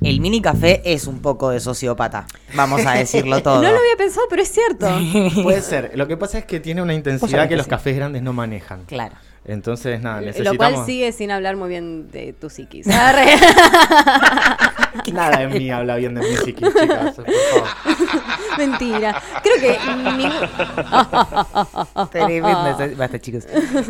El mini café es un poco de sociópata, vamos a decirlo todo. No lo había pensado, pero es cierto. Puede ser. Lo que pasa es que tiene una intensidad que que los sí. cafés grandes no manejan. Claro. Entonces, nada, necesitamos... Lo cual sigue sin hablar muy bien de tu psiquis. Nada de mí habla bien de mi psiquis, chicas. Por favor. Mentira. Creo que ningún- basta chicos.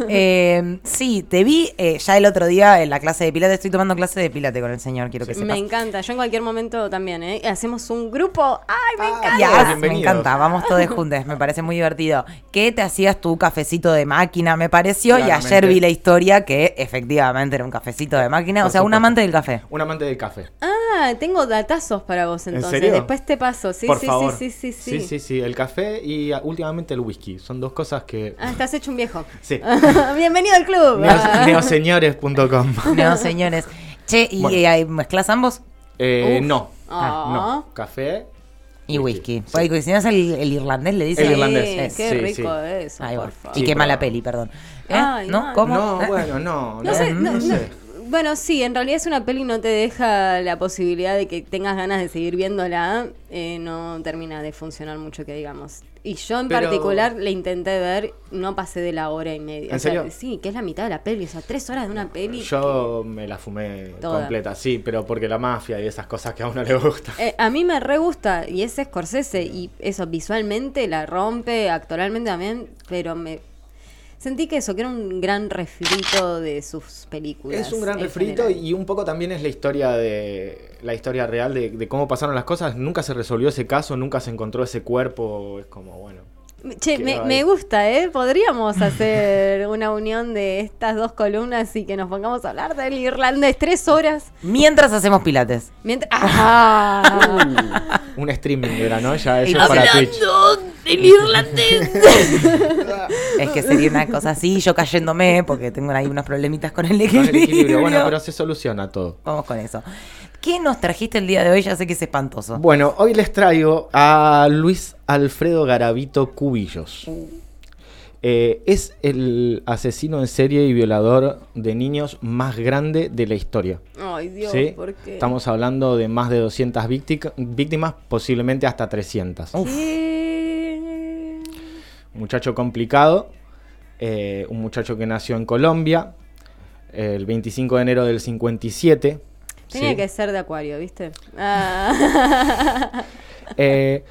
Eh, sí, te vi eh, ya el otro día en la clase de pilates. Estoy tomando clase de pilates con el señor, quiero que sepas. Me encanta. Yo en cualquier momento también, ¿eh? Hacemos un grupo. ¡Ay, me Ah, encanta! Ya, me encanta, vamos todos juntos, me parece muy divertido. Que te hacías tu cafecito de máquina, me pareció, y Claramente. Ayer vi la historia que efectivamente era un cafecito de máquina, Por o sea, un amante del café. Un amante del café. Ah, tengo datazos para vos ¿En entonces. serio? Después te paso. Sí, Por sí, favor. sí, sí, sí, sí, sí, sí. El café y ah, últimamente el whisky. Son dos cosas que... Ah, estás hecho un viejo. Sí. Bienvenido al club. Neo- neoseñores.com. No, señores. Che, ¿y Bueno. eh, mezclas ambos? Eh, no. Ah. No. Café. Y whisky. Sí. Porque si no es el, el irlandés, le dicen. El Sí, irlandés. Qué Sí, rico sí. eso, Ahí va. por favor. Y qué pero- mala peli, perdón. ¿Eh? Ay, ¿No? ¿Cómo? No, ¿Eh? bueno, no. No sé, no- no no- sé. Bueno, sí, en realidad es una peli no te deja la posibilidad de que tengas ganas de seguir viéndola, eh, no termina de funcionar mucho que digamos. Y yo en Pero- particular le intenté ver, no pasé de la hora y media. ¿En O sea, serio? sí, que es la mitad de la peli, o sea, tres horas de una peli. Yo me la fumé Toda. completa, sí, pero porque la mafia y esas cosas que a uno le gusta. Eh, a mí me re gusta y es Scorsese y eso visualmente la rompe, actoralmente también, pero me sentí que eso, que era un gran refrito de sus películas. Es un gran refrito general. y un poco también es la historia de la historia real de, de cómo pasaron las cosas. Nunca se resolvió ese caso, nunca se encontró ese cuerpo. Es como bueno. Che, me, gusta, ¿eh? Podríamos hacer una unión de estas dos columnas y que nos pongamos a hablar del irlandés tres horas. Mientras hacemos pilates. Mientras... ¡Ah! Un streaming era, ¿no? Ya eso es para Twitch. Del irlandés. es que sería una cosa así, yo cayéndome, porque tengo ahí unos problemitas con el Con equilibrio. el equilibrio. Bueno, pero se soluciona todo. Vamos con eso. ¿Qué nos trajiste el día de hoy? Ya sé que es espantoso. Bueno, hoy les traigo a Luis Alfredo Garavito Cubillos. Eh, es el asesino en serie y violador de niños más grande de la historia. Ay, Dios, ¿sí? ¿por qué? Estamos hablando de más de 200 vícti- víctimas, posiblemente hasta 300. ¿Qué? Un muchacho complicado, eh, un muchacho que nació en Colombia el 25 de enero del 57. Tenía ¿sí? que ser de acuario, ¿viste? Ah. Eh,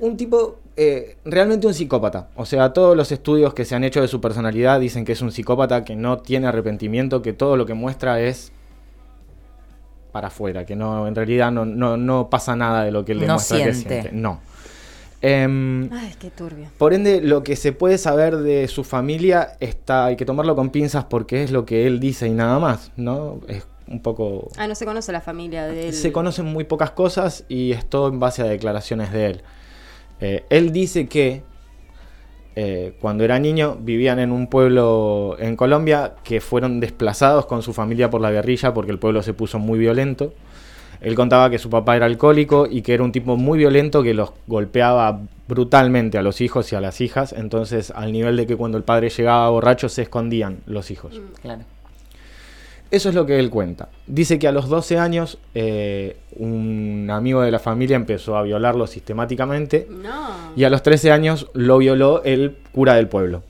un tipo, eh, realmente un psicópata. O sea, todos los estudios que se han hecho de su personalidad dicen que es un psicópata que no tiene arrepentimiento, que todo lo que muestra es para afuera, que no, en realidad no, no, no pasa nada de lo que él No demuestra que siente. siente. No. Em, Ay, qué turbio. por ende, lo que se puede saber de su familia está, hay que tomarlo con pinzas porque es lo que él dice y nada más, ¿no? Es un poco Ah, no se conoce la familia de él. se conocen muy pocas cosas y es todo en base a declaraciones de él. Eh, él dice que eh, cuando era niño vivían en un pueblo en Colombia que fueron desplazados con su familia por la guerrilla porque el pueblo se puso muy violento. Él contaba que su papá era alcohólico y que era un tipo muy violento que los golpeaba brutalmente a los hijos y a las hijas, entonces al nivel de que cuando el padre llegaba borracho se escondían los hijos. Claro. Eso es lo que él cuenta. Dice que a los 12 años eh, un amigo de la familia empezó a violarlo sistemáticamente No. y a los 13 años lo violó el cura del pueblo.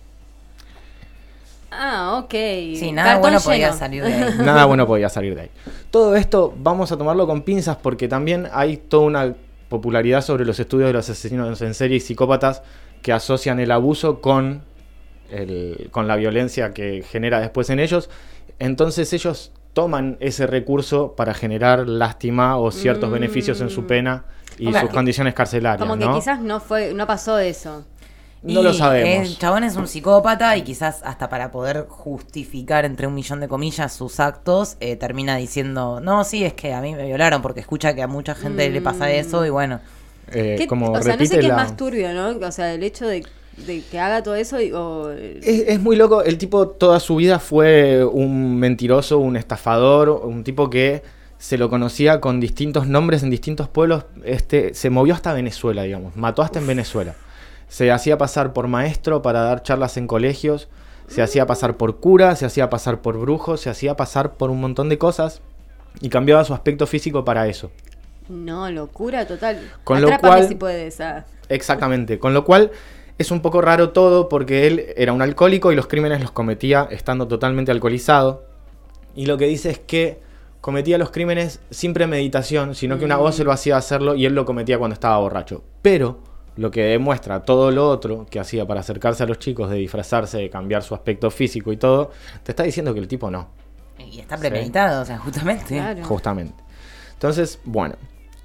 Ah, ok. Sí, nada Cartón bueno lleno. podía salir de ahí. Nada bueno podía salir de ahí. Todo esto vamos a tomarlo con pinzas porque también hay toda una popularidad sobre los estudios de los asesinos en serie y psicópatas que asocian el abuso con, el- con la violencia que genera después en ellos. Entonces ellos toman ese recurso para generar lástima o ciertos Mm. beneficios en su pena y sus que- condiciones carcelarias. Como que ¿no? quizás no fue, no pasó eso. No lo sabemos. El chabón es un psicópata y quizás hasta para poder justificar, entre un millón de comillas, sus actos, eh, termina diciendo, no, sí, es que a mí me violaron, porque escucha que a mucha gente le pasa eso y bueno. Eh, ¿Qué- como o sea, no sé qué es la- más turbio, ¿no? O sea, el hecho de, de que haga todo eso y- o... Es, es muy loco, el tipo toda su vida fue un mentiroso, un estafador, un tipo que se lo conocía con distintos nombres en distintos pueblos, este, se movió hasta Venezuela, digamos, mató hasta en Venezuela. Se hacía pasar por maestro para dar charlas en colegios, se hacía pasar por cura, se hacía pasar por brujo, se hacía pasar por un montón de cosas y cambiaba su aspecto físico para eso. No, locura total. Con lo cual- si puedes. ah. Exactamente, con lo cual es un poco raro todo porque él era un alcohólico y los crímenes los cometía estando totalmente alcoholizado. Y lo que dice es que cometía los crímenes sin premeditación, sino que una voz se lo hacía hacerlo y él lo cometía cuando estaba borracho. Pero lo que demuestra todo lo otro que hacía para acercarse a los chicos, de disfrazarse, de cambiar su aspecto físico y todo, te está diciendo que el tipo no. Y está premeditado, o sea, justamente. Claro. Justamente. Entonces, bueno,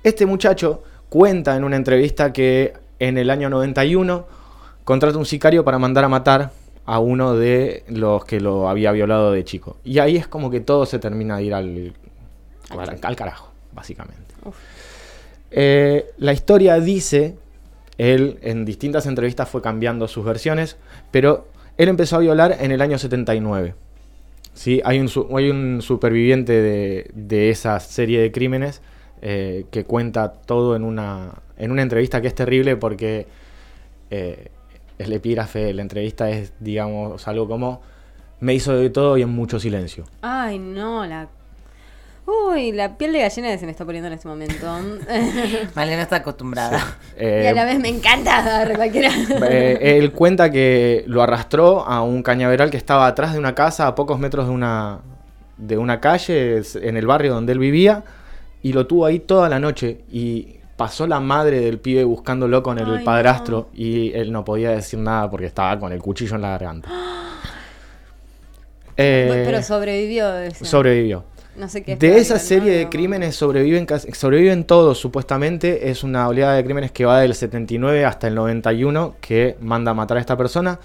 este muchacho cuenta en una entrevista que en el año 91 contrata un sicario para mandar a matar a uno de los que lo había violado de chico. Y ahí es como que todo se termina de ir al, al, al carajo, básicamente. Eh, la historia dice, él en distintas entrevistas fue cambiando sus versiones, pero él empezó a violar en el año 79. ¿sí? Hay, un, hay un superviviente de, de esa serie de crímenes eh, que cuenta todo en una, en una entrevista que es terrible porque eh, el epígrafe la entrevista es, digamos, algo como, me hizo de todo y en mucho silencio. Ay, no, la. Uy, la piel de gallina se me está poniendo en este momento. Malena está acostumbrada. Eh, y a la vez me encanta dar cualquiera. Eh, él cuenta que lo arrastró a un cañaveral que estaba atrás de una casa, a pocos metros de una, de una calle, en el barrio donde él vivía, y lo tuvo ahí toda la noche. Y pasó la madre del pibe buscándolo con el Ay, padrastro, y él no podía decir nada porque estaba con el cuchillo en la garganta. Eh, Pero sobrevivió. decía. sobrevivió. No sé qué. es De esa serie ¿no? de crímenes sobreviven, sobreviven todos, supuestamente. Es una oleada de crímenes que va del 79 hasta el 91 que manda a matar a esta persona.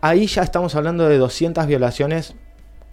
Ahí ya estamos hablando de 200 violaciones,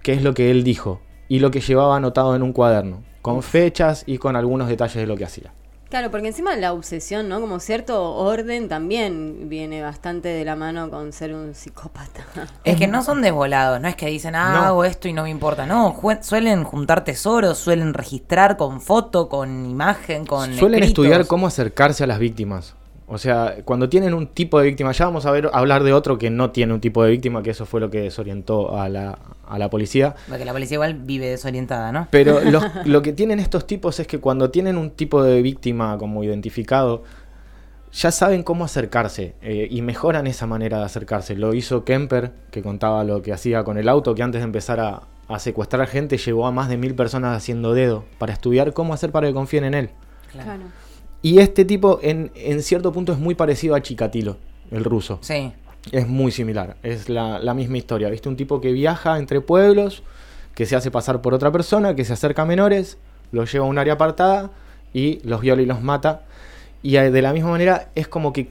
que es lo que él dijo, y lo que llevaba anotado en un cuaderno, con fechas y con algunos detalles de lo que hacía. Claro, porque encima la obsesión, ¿no? Como cierto orden también viene bastante de la mano con ser un psicópata. Es que no son desvolados, no es que dicen, ah, No. hago esto y no me importa. No, suelen juntar tesoros, suelen registrar con foto, con imagen, con. Suelen escritos. estudiar cómo acercarse a las víctimas. O sea, cuando tienen un tipo de víctima, ya vamos a ver hablar de otro que no tiene un tipo de víctima, que eso fue lo que desorientó a la, a la policía. Porque la policía igual vive desorientada, ¿no? Pero los- lo que tienen estos tipos es que cuando tienen un tipo de víctima como identificado, ya saben cómo acercarse eh, y mejoran esa manera de acercarse. Lo hizo Kemper, que contaba lo que hacía con el auto, que antes de empezar a, a secuestrar gente llevó a más de mil personas haciendo dedo para estudiar cómo hacer para que confíen en él. Claro. Y este tipo en, en cierto punto es muy parecido a Chikatilo, el ruso. Sí. Es muy similar, es la, la misma historia. ¿Viste? Un tipo que viaja entre pueblos, que se hace pasar por otra persona, que se acerca a menores, los lleva a un área apartada y los viola y los mata. Y eh, de la misma manera es como que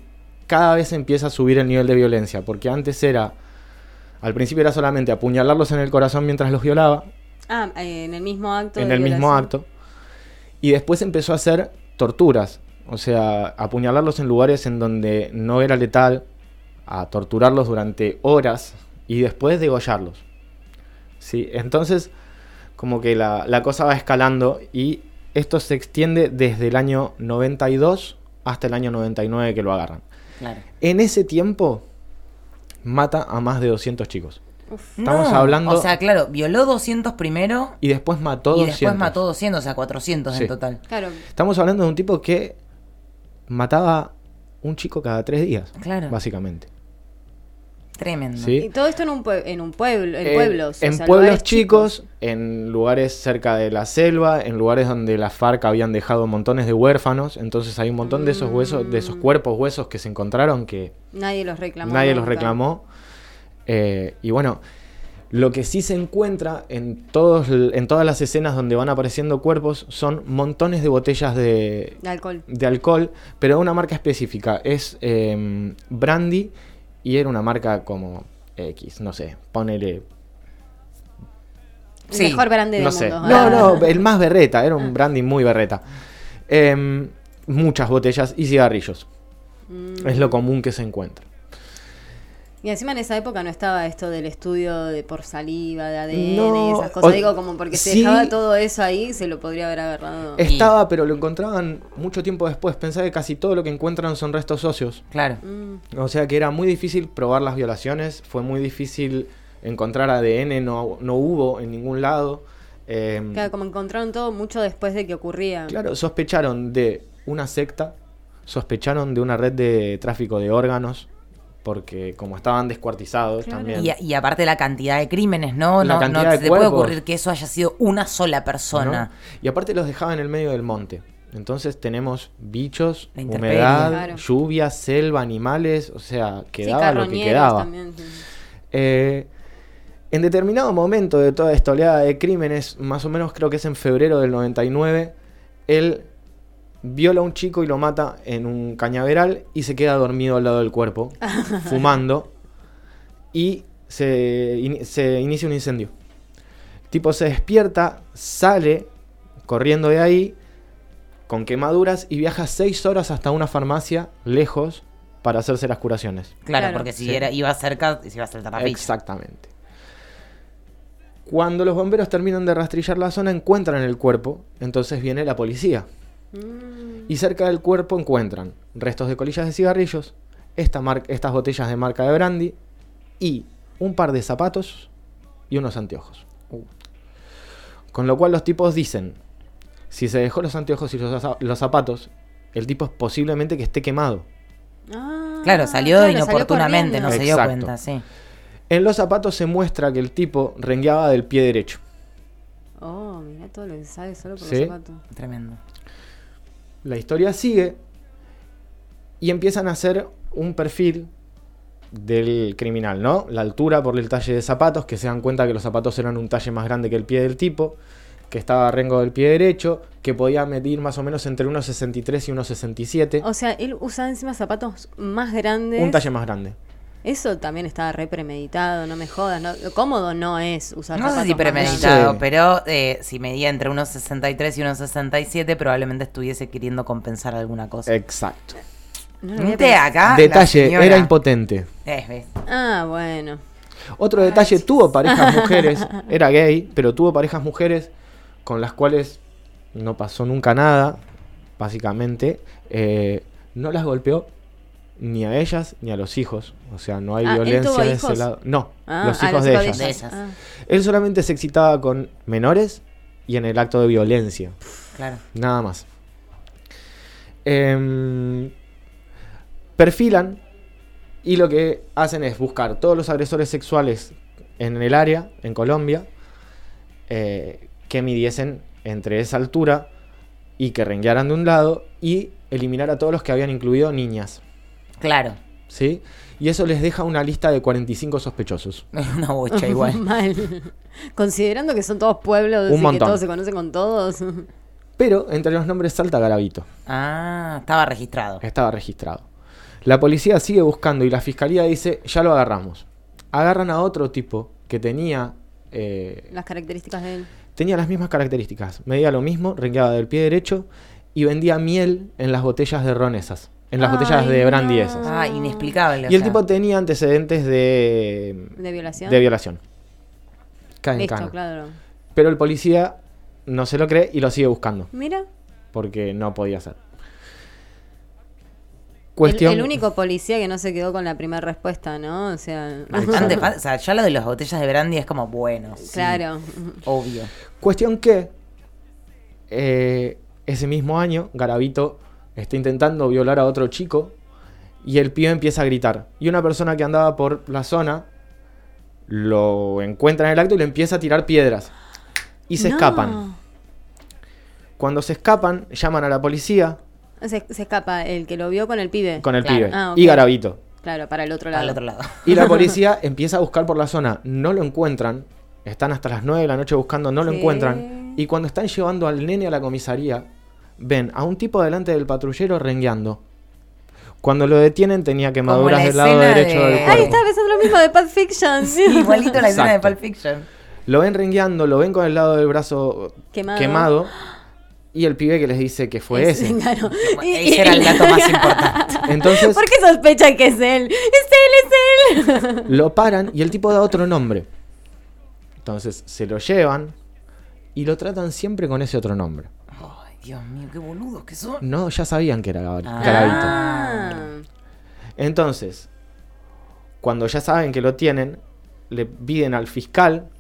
cada vez empieza a subir el nivel de violencia, porque antes era, al principio era solamente apuñalarlos en el corazón mientras los violaba, Ah, en el mismo acto. en el mismo acto, y después empezó a hacer torturas, o sea, apuñalarlos en lugares en donde no era letal, a torturarlos durante horas y después degollarlos. Sí, entonces como que la, la cosa va escalando y esto se extiende desde el año 92 hasta el año 99 que lo agarran. Claro. En ese tiempo mata a más de 200 chicos. Uf. Estamos No, hablando- O sea, claro, violó 200 primero Y después mató y 200. después mató 200, o sea, 400 Sí. en total. Claro. Estamos hablando de un tipo que mataba un chico cada tres días, Claro. básicamente. Tremendo. Sí. Y todo esto en un, pue- en un pueblo, en Eh, pueblos. o en sea, pueblos chicos, en lugares cerca de la selva, en lugares donde las FARC habían dejado montones de huérfanos. Entonces hay un montón de esos huesos, de esos Mm. cuerpos huesos que se encontraron que Nadie los reclamó. nadie los reclamó. Eh, y bueno, lo que sí se encuentra en, todos, en todas las escenas donde van apareciendo cuerpos son montones de botellas de, De alcohol. de alcohol, pero de una marca específica. Es eh, Brandy y era una marca como X, no sé, ponele. Sí, mejor grande del No sé. mundo. No, Ah. no, el más berreta, era un Brandy muy berreta. Em, muchas botellas y cigarrillos. Mm. Es lo común que se encuentra. Y encima en esa época no estaba esto del estudio de por saliva, de ADN y No, esas cosas. o- Digo, como porque se sí. dejaba todo eso ahí, se lo podría haber agarrado. Estaba, pero lo encontraban mucho tiempo después. Pensaba que casi todo lo que encuentran son restos óseos. Claro. Mm. O sea que era muy difícil probar las violaciones, fue muy difícil encontrar ADN no, no hubo en ningún lado. Eh, Claro, como encontraron todo mucho después de que ocurría. Claro, sospecharon de una secta, sospecharon de una red de tráfico de órganos, porque como estaban descuartizados Claro. también. Y, y aparte la cantidad de crímenes, ¿no? La no cantidad no de se te puede cuerpos. ocurrir que eso haya sido una sola persona. ¿no? Y aparte los dejaban en el medio del monte. Entonces tenemos bichos, humedad, Claro. lluvia, selva, animales, o sea, Sí, quedaba lo que quedaba. también, sí. Eh, en determinado momento de toda esta oleada de crímenes, más o menos creo que es en febrero del 99, él viola a un chico y lo mata en un cañaveral y se queda dormido al lado del cuerpo, fumando, y se, se inicia un incendio. El tipo se despierta, sale corriendo de ahí con quemaduras y viaja seis horas hasta una farmacia lejos para hacerse las curaciones. Claro, Claro. porque si Sí. era, iba cerca, se iba a saltar la ficha. Exactamente. Cuando los bomberos terminan de rastrillar la zona, encuentran el cuerpo, entonces viene la policía. Mm, Y cerca del cuerpo encuentran restos de colillas de cigarrillos, esta estas botellas de marca de brandy y un par de zapatos y unos anteojos. Con lo cual los tipos dicen, si se dejó los anteojos y los, za- los zapatos, el tipo es posiblemente que esté quemado. ah, Claro, salió claro, inoportunamente, no se dio Exacto. cuenta, sí. En los zapatos se muestra que el tipo rengueaba del pie derecho. Oh, mira todo lo que sabe solo por Sí. los zapatos. Tremendo. La historia sigue y empiezan a hacer un perfil del criminal, ¿no? La altura por el talle de zapatos, que se dan cuenta que los zapatos eran un talle más grande que el pie del tipo, que estaba a rengo del pie derecho, que podía medir más o menos entre unos 63 y unos 67, O sea, él usaba encima zapatos más grandes. un talle más grande. Eso también estaba re premeditado, no me jodas. No, cómodo no es usar No sé si premeditado, Sí. pero eh, si medía entre unos 63 y unos 67, probablemente estuviese queriendo compensar alguna cosa. Exacto. No acá. Detalle, era impotente. Eh, ves. Ah, bueno. Otro detalle, tuvo parejas mujeres, era gay, pero tuvo parejas mujeres con las cuales no pasó nunca nada, básicamente. Eh, no las golpeó ni a ellas ni a los hijos. O sea, no hay Ah, ¿él violencia de ese lado. No, Ah, los ah, hijos de ellas. De ellas. Ah. Él solamente se excitaba con menores y en el acto de violencia. Claro. Nada más. Em, perfilan y lo que hacen es buscar todos los agresores sexuales en el área, en Colombia, eh, que midiesen entre esa altura y que renguearan de un lado y eliminar a todos los que habían incluido niñas. Claro. ¿Sí? Y eso les deja una lista de 45 sospechosos. Una bocha igual. Mal. Considerando que son todos pueblos Un y que montón. todos se conocen con todos. Pero entre los nombres salta Garavito. Ah, estaba registrado. Estaba registrado. La policía sigue buscando y la fiscalía dice, ya lo agarramos. Agarran a otro tipo que tenía, eh, Las características de él. tenía las mismas características. Medía lo mismo, rengueaba del pie derecho y vendía miel en las botellas de ron esas. En las Ay, botellas de brandy no. esas. Ah, inexplicable. Y el sea. tipo tenía antecedentes de, ¿De violación? de violación. Cae en Listo, cana. claro. Pero el policía no se lo cree y lo sigue buscando. Mira, Porque no podía ser. Cuestión. el único policía que no se quedó con la primera respuesta, ¿no? O sea, Bastante fa- O sea, ya lo de las botellas de brandy es como, bueno, sí, claro. obvio. Cuestión que eh, ese mismo año Garavito está intentando violar a otro chico y el pibe empieza a gritar. Y una persona que andaba por la zona lo encuentra en el acto y le empieza a tirar piedras. Y se No. escapan. Cuando se escapan, llaman a la policía Se, se escapa el que lo vio con el pibe. con el Claro. pibe Ah, y Garavito. Claro, para el otro lado. Al otro lado. Y la policía empieza a buscar por la zona, no lo encuentran, están hasta las 9 de la noche buscando, no lo ¿Qué? encuentran. Y cuando están llevando al nene a la comisaría, ven a un tipo delante del patrullero rengueando. Cuando lo detienen tenía quemaduras la del lado derecho de- del cuerpo. estaba pensando lo mismo de Pulp Fiction. Sí, igualito la escena de. Pulp Fiction. Lo ven rengueando, lo ven con el lado del brazo Quemado. quemado. y el pibe que les dice que fue Es- ese. claro. Ese era el dato más importante. Entonces ¿Por qué sospechan que es él? Es él, es él. lo paran y el tipo da otro nombre. Entonces se lo llevan y lo tratan siempre con ese otro nombre. Dios mío, qué boludos que son. No, ya sabían que era Ah. Ah. Entonces, cuando ya saben que lo tienen, le piden al fiscal,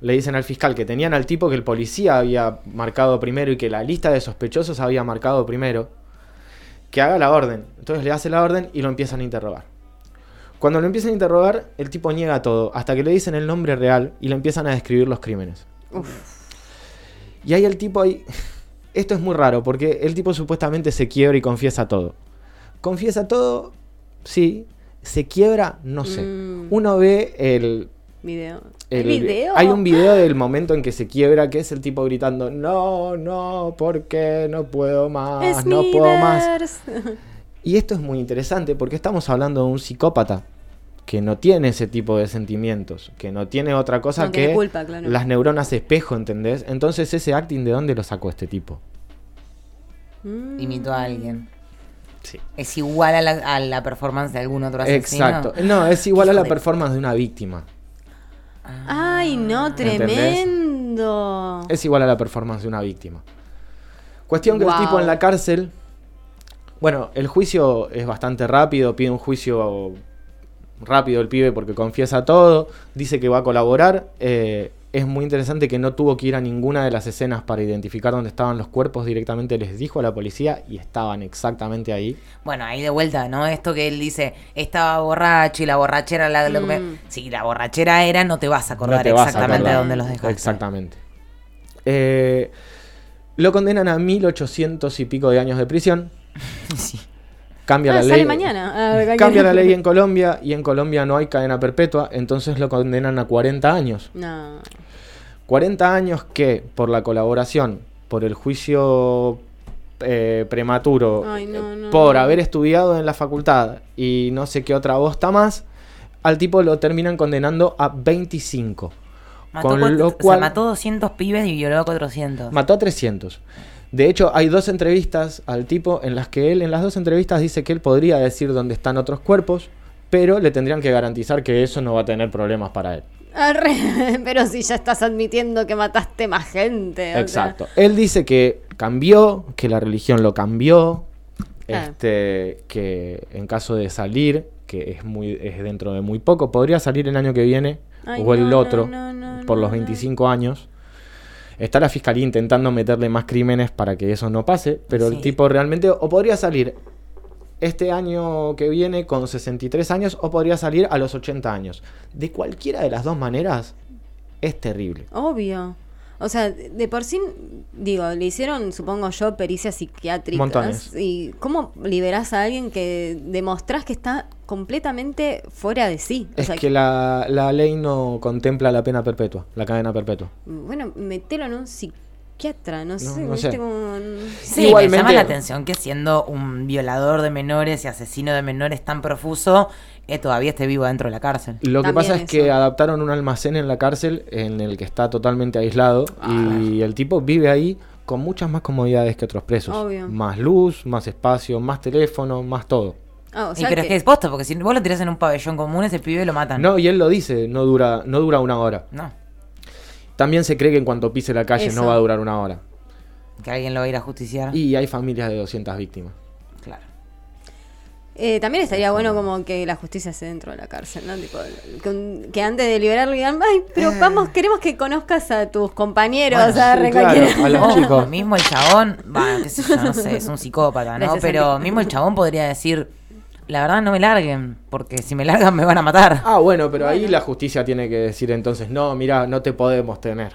le dicen al fiscal que tenían al tipo que el policía había marcado primero y que la lista de sospechosos había marcado primero, que haga la orden. Entonces le hace la orden y lo empiezan a interrogar. Cuando lo empiezan a interrogar, el tipo niega todo, hasta que le dicen el nombre real y le empiezan a describir los crímenes. Y ahí el tipo ahí... Esto es muy raro, porque el tipo supuestamente se quiebra y confiesa todo. Confiesa todo, sí. Se quiebra, no sé. Mm. Uno ve el, Video. el- ¿El video? Hay un video del momento en que se quiebra, que es el tipo gritando, no, no, ¿por qué? No puedo más, no puedo más. Y esto es muy interesante porque estamos hablando de un psicópata que no tiene ese tipo de sentimientos, que no tiene otra cosa No que culpa, claro. las neuronas espejo, ¿entendés? Entonces ese acting, ¿de dónde lo sacó este tipo? Mm. Imitó a alguien. Sí. Es igual a la, a la performance de algún otro asesino. Exacto. No, es igual a la de- performance de una víctima. Ay, no, ¿Entendés? tremendo. Es igual a la performance de una víctima. Cuestión que el tipo en la cárcel. Bueno, el juicio es bastante rápido, pide un juicio rápido el pibe porque confiesa todo, dice que va a colaborar. eh, es muy interesante que no tuvo que ir a ninguna de las escenas para identificar dónde estaban los cuerpos, directamente les dijo a la policía y estaban exactamente ahí. Bueno, ahí de vuelta, ¿no? Esto que él dice, estaba borracho y la borrachera la, lo que Mm. Si la borrachera era, no te vas a acordar No a exactamente acordar. de dónde los dejaste. Exactamente. Eh, lo condenan a 1800 y pico de años de prisión. Sí. Cambia Ah, la sale ley. mañana. Ah, Cambia la ley en Colombia y en Colombia no hay cadena perpetua, entonces lo condenan a 40 años. No. 40 años que por la colaboración, por el juicio eh, prematuro, Ay, no, eh, no, por no. haber estudiado en la facultad y no sé qué otra bosta más, al tipo lo terminan condenando a 25. Mató, Con lo o sea, cual- mató 200 pibes y violó a 400. Mató a 300. De hecho, hay dos entrevistas al tipo en las que él, en las dos entrevistas, dice que él podría decir dónde están otros cuerpos, pero le tendrían que garantizar que eso no va a tener problemas para él. Arre, Pero si ya estás admitiendo que mataste más gente. sea. Exacto. Él dice que cambió, que la religión lo cambió, Ah. este, que en caso de salir, que es muy, es dentro de muy poco, podría salir el año que viene Ay, o el no, otro, no, no, por los no. 25 años. Está la fiscalía intentando meterle más crímenes para que eso no pase, pero Sí. el tipo realmente o podría salir este año que viene con 63 años o podría salir a los 80 años. De cualquiera de las dos maneras es terrible. Obvio. O sea, de por sí, digo, le hicieron, supongo yo, pericias psiquiátricas. Montones. ¿Y cómo liberás a alguien que demostrás que está completamente fuera de sí? O Es sea, que la, la ley no contempla la pena perpetua, la cadena perpetua. Bueno, metelo en un psiquiatra, no, sé, no ¿viste? sé. Como- Sí, me Igualmente- llama la atención que siendo un violador de menores y asesino de menores tan profuso, eh, todavía esté vivo dentro de la cárcel. Lo que pasa es eso. que adaptaron un almacén en la cárcel en el que está totalmente aislado y el tipo vive ahí con muchas más comodidades que otros presos. Obvio. Más luz, más espacio, más teléfono, más todo. Ah, o y pero que- es que es posta, porque si vos lo tirás en un pabellón común, ese pibe lo matan. No, y él lo dice, no dura, no dura una hora. No, También se cree que en cuanto pise la calle Eso. no va a durar una hora. que alguien lo va a ir a justiciar. Y hay familias de 200 víctimas. Claro. Eh, también estaría bueno como que la justicia esté dentro de la cárcel, ¿no? Tipo, que antes de liberarlo digan, ay, pero vamos, queremos que conozcas a tus compañeros, Bueno, o sea, sí, claro, a los chicos. mismo el chabón, bueno, qué sé yo, no sé, es un psicópata, ¿no? 60 y Pero mismo el chabón podría decir, la verdad no me larguen, porque si me largan me van a matar. Ah, bueno, pero ahí la justicia tiene que decir entonces, no, mira, no te podemos tener.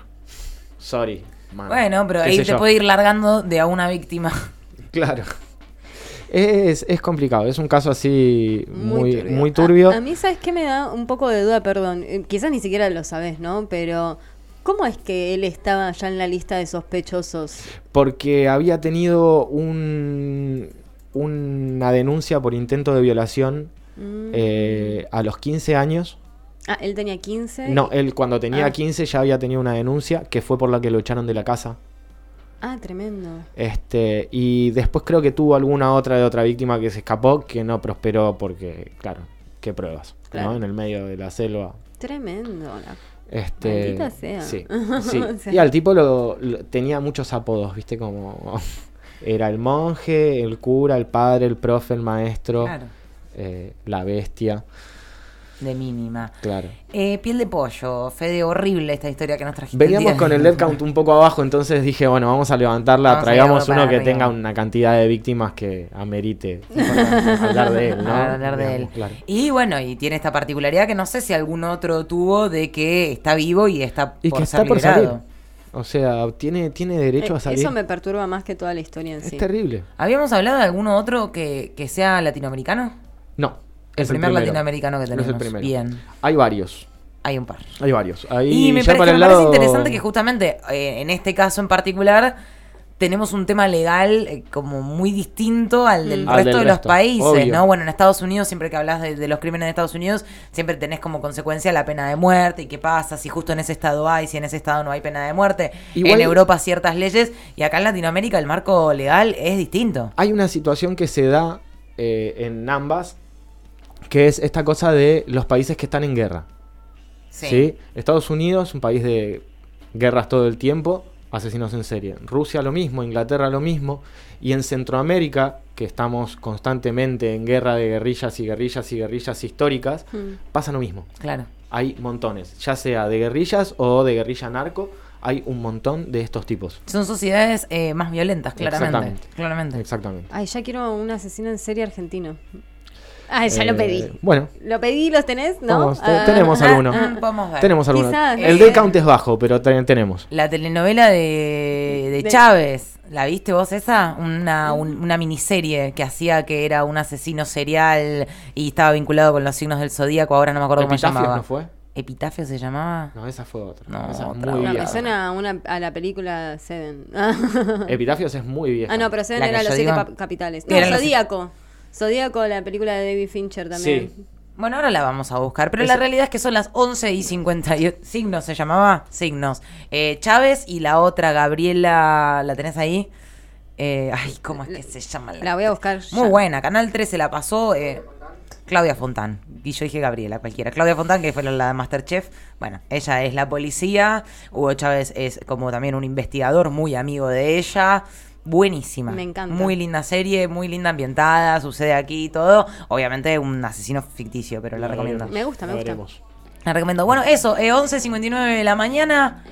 Sorry. man. Bueno, pero ahí te yo. puede ir largando de a una víctima. Claro. Es, es complicado, es un caso así muy, turbio. muy turbio. A, a mí, ¿sabes qué me da un poco de duda? Perdón, eh, quizás ni siquiera lo sabes, ¿no? Pero, ¿cómo es que él estaba ya en la lista de sospechosos? Porque había tenido un, una denuncia por intento de violación Mm. eh, a los 15 años. Ah, él tenía 15. No, él cuando tenía Ah. 15 ya había tenido una denuncia que fue por la que lo echaron de la casa. Ah, tremendo. Este, y después creo que tuvo alguna otra de otra víctima que se escapó que no prosperó porque, claro, qué pruebas, Claro. ¿no? En el medio de la selva. Tremendo. la- Este, sea. Sí, sí. O sea. Y al tipo lo, lo- tenía muchos apodos, ¿viste? Como era el monje, el cura, el padre, el profe, el maestro, Claro. eh, la bestia. de mínima. Claro. Eh, piel de pollo, Fede, horrible esta historia que nos trajiste. Veníamos con el dead count un poco abajo, entonces dije, bueno, vamos a levantarla, Vamos traigamos uno que arriba. tenga una cantidad de víctimas que amerite hablar de él, ¿no? Para hablar de él. Claro. Y bueno, y tiene esta particularidad que no sé si algún otro tuvo de que está vivo y está Y por que ser está por liberado. salir. O sea, tiene, tiene derecho Eh, a salir. Eso me perturba más que toda la historia en Es sí. terrible. ¿Habíamos hablado de alguno otro que, que sea latinoamericano? No. El es primer latinoamericano que Es tenemos. el primero. Bien. Hay varios. Hay un par. Hay varios. Ahí Y me, ya pare- para me parece lado- interesante que justamente eh, en este caso en particular tenemos un tema legal eh, como muy distinto al del Al resto del de los países, obvio. ¿no? Bueno, en Estados Unidos, siempre que hablas de, de los crímenes de Estados Unidos, siempre tenés como consecuencia la pena de muerte y qué pasa si justo en ese estado hay, si en ese estado no hay pena de muerte. Igual- En Europa ciertas leyes y acá en Latinoamérica el marco legal es distinto. Hay una situación que se da eh, en ambas, que es esta cosa de los países que están en guerra. ¿sí? Estados Unidos, un país de guerras todo el tiempo, asesinos en serie. Rusia lo mismo, Inglaterra lo mismo. Y en Centroamérica, que estamos constantemente en guerra de guerrillas y guerrillas y guerrillas históricas, Mm. pasa lo mismo. Claro. Hay montones, ya sea de guerrillas o de guerrilla narco, hay un montón de estos tipos. Son sociedades eh, más violentas, claramente. Exactamente. Claramente. Exactamente. Ay, ya quiero un asesino en serie argentino. Ay, ya lo Eh, pedí. Bueno, Lo pedí, ¿los tenés? ¿No? Vamos, te- Ah, tenemos Ah, alguno. ah, Vamos a ver. tenemos alguno. Quizás. El dead count es bajo, pero te- tenemos. La telenovela de, de De- Chávez, ¿la viste vos esa? Una, un- una miniserie que hacía que era un asesino serial y estaba vinculado con los signos del zodíaco, ahora no me acuerdo cómo se Epitafios llamaba. no fue? ¿Epitafio se llamaba? No, esa fue otra. No, esa es otra muy vez. No, me suena a, una, a la película Seven. Epitafios es muy vieja. ah, no, pero Seven era los siete capitales. No, los- Zodíaco. La película de David Fincher también. Sí. Bueno, ahora la vamos a buscar, pero la realidad es que son las 11 y 58. Signos se llamaba, signos. Eh, Chávez y la otra, Gabriela, ¿la tenés ahí? Eh, ay, ¿cómo es que se llama? La voy a buscar. Muy ya. buena, Canal 13 la pasó eh, Claudia Fontán. Y yo dije Gabriela, cualquiera. Claudia Fontán, que fue la de Masterchef. Bueno, ella es la policía. Hugo Chávez es como también un investigador muy amigo de ella. Buenísima. Me encanta. Muy linda serie, muy linda ambientada. Sucede aquí y todo. Obviamente un asesino ficticio, pero la recomiendo. Me gusta, me La gusta. veremos. La recomiendo. Bueno, eso, eh, 11.59 de la mañana.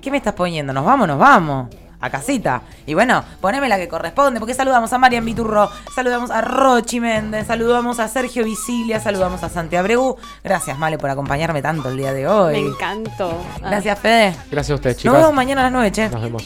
¿Qué me estás poniendo? ¿Nos vamos? ¿Nos vamos? A casita. Y bueno, poneme la que corresponde, porque saludamos a Marian Viturro, saludamos a Rochi Méndez, saludamos a Sergio Visilia, saludamos a Santi Abreu. Gracias, Male, por acompañarme tanto el día de hoy. Me encantó. Gracias, Fede. Gracias a ustedes, Nos chicas. vemos mañana a las 9, che. Nos vemos.